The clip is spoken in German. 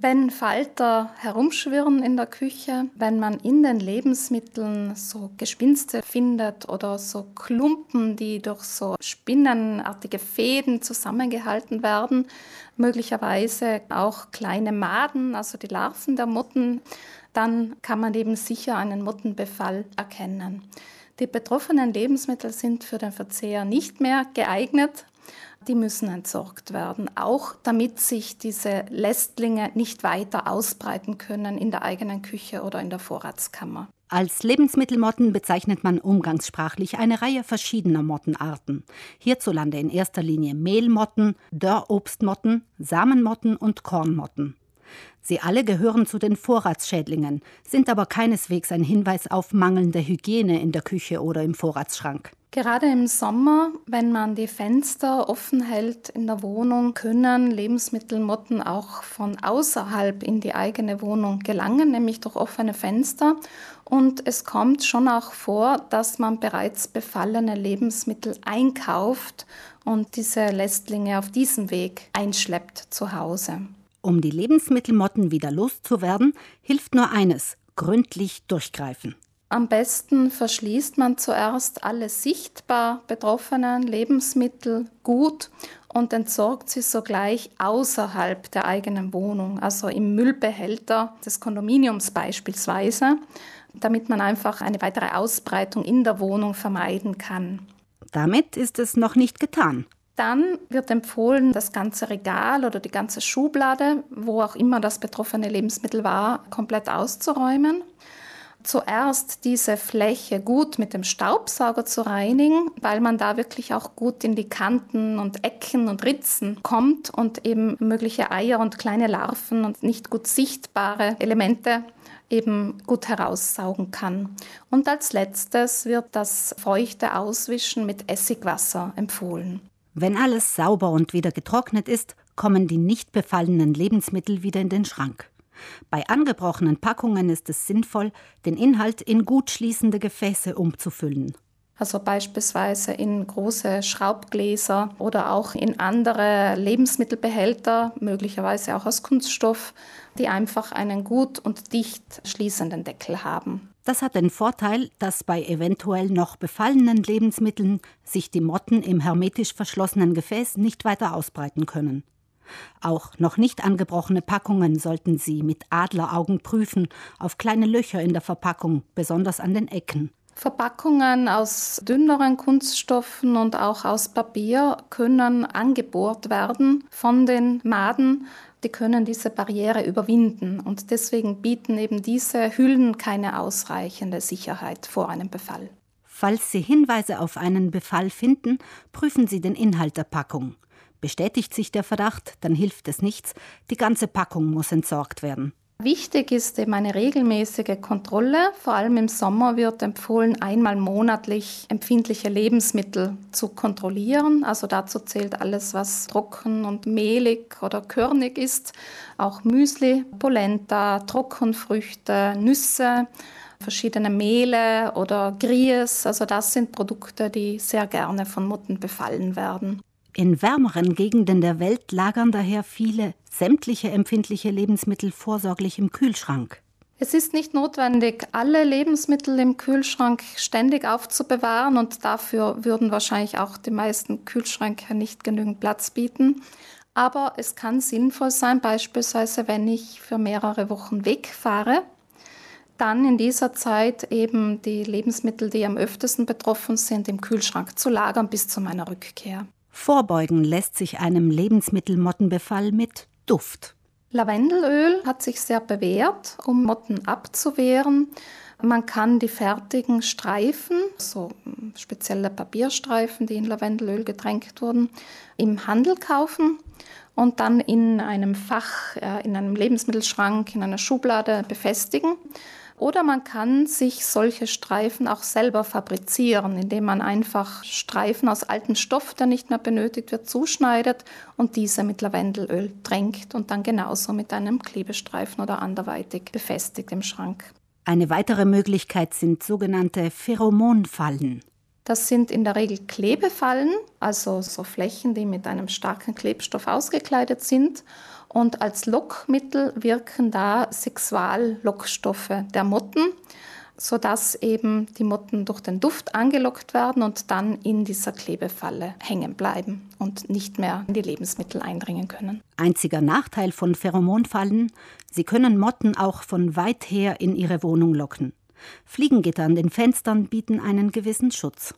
Wenn Falter herumschwirren in der Küche, wenn man in den Lebensmitteln so Gespinste findet oder so Klumpen, die durch so spinnenartige Fäden zusammengehalten werden, möglicherweise auch kleine Maden, also die Larven der Motten, dann kann man eben sicher einen Mottenbefall erkennen. Die betroffenen Lebensmittel sind für den Verzehr nicht mehr geeignet die müssen entsorgt werden, auch damit sich diese Lästlinge nicht weiter ausbreiten können in der eigenen Küche oder in der Vorratskammer. Als Lebensmittelmotten bezeichnet man umgangssprachlich eine Reihe verschiedener Mottenarten. Hierzulande in erster Linie Mehlmotten, Dörrobstmotten, Samenmotten und Kornmotten. Sie alle gehören zu den Vorratsschädlingen, sind aber keineswegs ein Hinweis auf mangelnde Hygiene in der Küche oder im Vorratsschrank. Gerade im Sommer, wenn man die Fenster offen hält in der Wohnung, können Lebensmittelmotten auch von außerhalb in die eigene Wohnung gelangen, nämlich durch offene Fenster. Und es kommt schon auch vor, dass man bereits befallene Lebensmittel einkauft und diese Lästlinge auf diesem Weg einschleppt zu Hause. Um die Lebensmittelmotten wieder loszuwerden, hilft nur eines: gründlich durchgreifen. Am besten verschließt man zuerst alle sichtbar betroffenen Lebensmittel gut und entsorgt sie sogleich außerhalb der eigenen Wohnung, also im Müllbehälter des Kondominiums beispielsweise, damit man einfach eine weitere Ausbreitung in der Wohnung vermeiden kann. Damit ist es noch nicht getan. Dann wird empfohlen, das ganze Regal oder die ganze Schublade, wo auch immer das betroffene Lebensmittel war, komplett auszuräumen zuerst diese Fläche gut mit dem Staubsauger zu reinigen, weil man da wirklich auch gut in die Kanten und Ecken und Ritzen kommt und eben mögliche Eier und kleine Larven und nicht gut sichtbare Elemente eben gut heraussaugen kann. Und als letztes wird das feuchte Auswischen mit Essigwasser empfohlen. Wenn alles sauber und wieder getrocknet ist, kommen die nicht befallenen Lebensmittel wieder in den Schrank. Bei angebrochenen Packungen ist es sinnvoll, den Inhalt in gut schließende Gefäße umzufüllen. Also beispielsweise in große Schraubgläser oder auch in andere Lebensmittelbehälter, möglicherweise auch aus Kunststoff, die einfach einen gut und dicht schließenden Deckel haben. Das hat den Vorteil, dass bei eventuell noch befallenen Lebensmitteln sich die Motten im hermetisch verschlossenen Gefäß nicht weiter ausbreiten können. Auch noch nicht angebrochene Packungen sollten Sie mit Adleraugen prüfen, auf kleine Löcher in der Verpackung, besonders an den Ecken. Verpackungen aus dünneren Kunststoffen und auch aus Papier können angebohrt werden von den Maden. Die können diese Barriere überwinden und deswegen bieten eben diese Hüllen keine ausreichende Sicherheit vor einem Befall. Falls Sie Hinweise auf einen Befall finden, prüfen Sie den Inhalt der Packung. Bestätigt sich der Verdacht, dann hilft es nichts, die ganze Packung muss entsorgt werden. Wichtig ist eben eine regelmäßige Kontrolle. Vor allem im Sommer wird empfohlen, einmal monatlich empfindliche Lebensmittel zu kontrollieren. Also dazu zählt alles, was trocken und mehlig oder körnig ist. Auch Müsli, Polenta, Trockenfrüchte, Nüsse, verschiedene Mehle oder Grieß. Also das sind Produkte, die sehr gerne von Mutten befallen werden. In wärmeren Gegenden der Welt lagern daher viele sämtliche empfindliche Lebensmittel vorsorglich im Kühlschrank. Es ist nicht notwendig, alle Lebensmittel im Kühlschrank ständig aufzubewahren und dafür würden wahrscheinlich auch die meisten Kühlschränke nicht genügend Platz bieten. Aber es kann sinnvoll sein, beispielsweise wenn ich für mehrere Wochen wegfahre, dann in dieser Zeit eben die Lebensmittel, die am öftesten betroffen sind, im Kühlschrank zu lagern bis zu meiner Rückkehr. Vorbeugen lässt sich einem Lebensmittelmottenbefall mit Duft. Lavendelöl hat sich sehr bewährt, um Motten abzuwehren. Man kann die fertigen Streifen, so spezielle Papierstreifen, die in Lavendelöl getränkt wurden, im Handel kaufen und dann in einem Fach, äh, in einem Lebensmittelschrank, in einer Schublade befestigen. Oder man kann sich solche Streifen auch selber fabrizieren, indem man einfach Streifen aus altem Stoff, der nicht mehr benötigt wird, zuschneidet und diese mit Lavendelöl tränkt und dann genauso mit einem Klebestreifen oder anderweitig befestigt im Schrank. Eine weitere Möglichkeit sind sogenannte Pheromonfallen. Das sind in der Regel Klebefallen, also so Flächen, die mit einem starken Klebstoff ausgekleidet sind Und als Lockmittel wirken da Sexuallockstoffe der Motten sodass eben die Motten durch den Duft angelockt werden und dann in dieser Klebefalle hängen bleiben und nicht mehr in die Lebensmittel eindringen können. Einziger Nachteil von Pheromonfallen, sie können Motten auch von weit her in ihre Wohnung locken. Fliegengitter an den Fenstern bieten einen gewissen Schutz.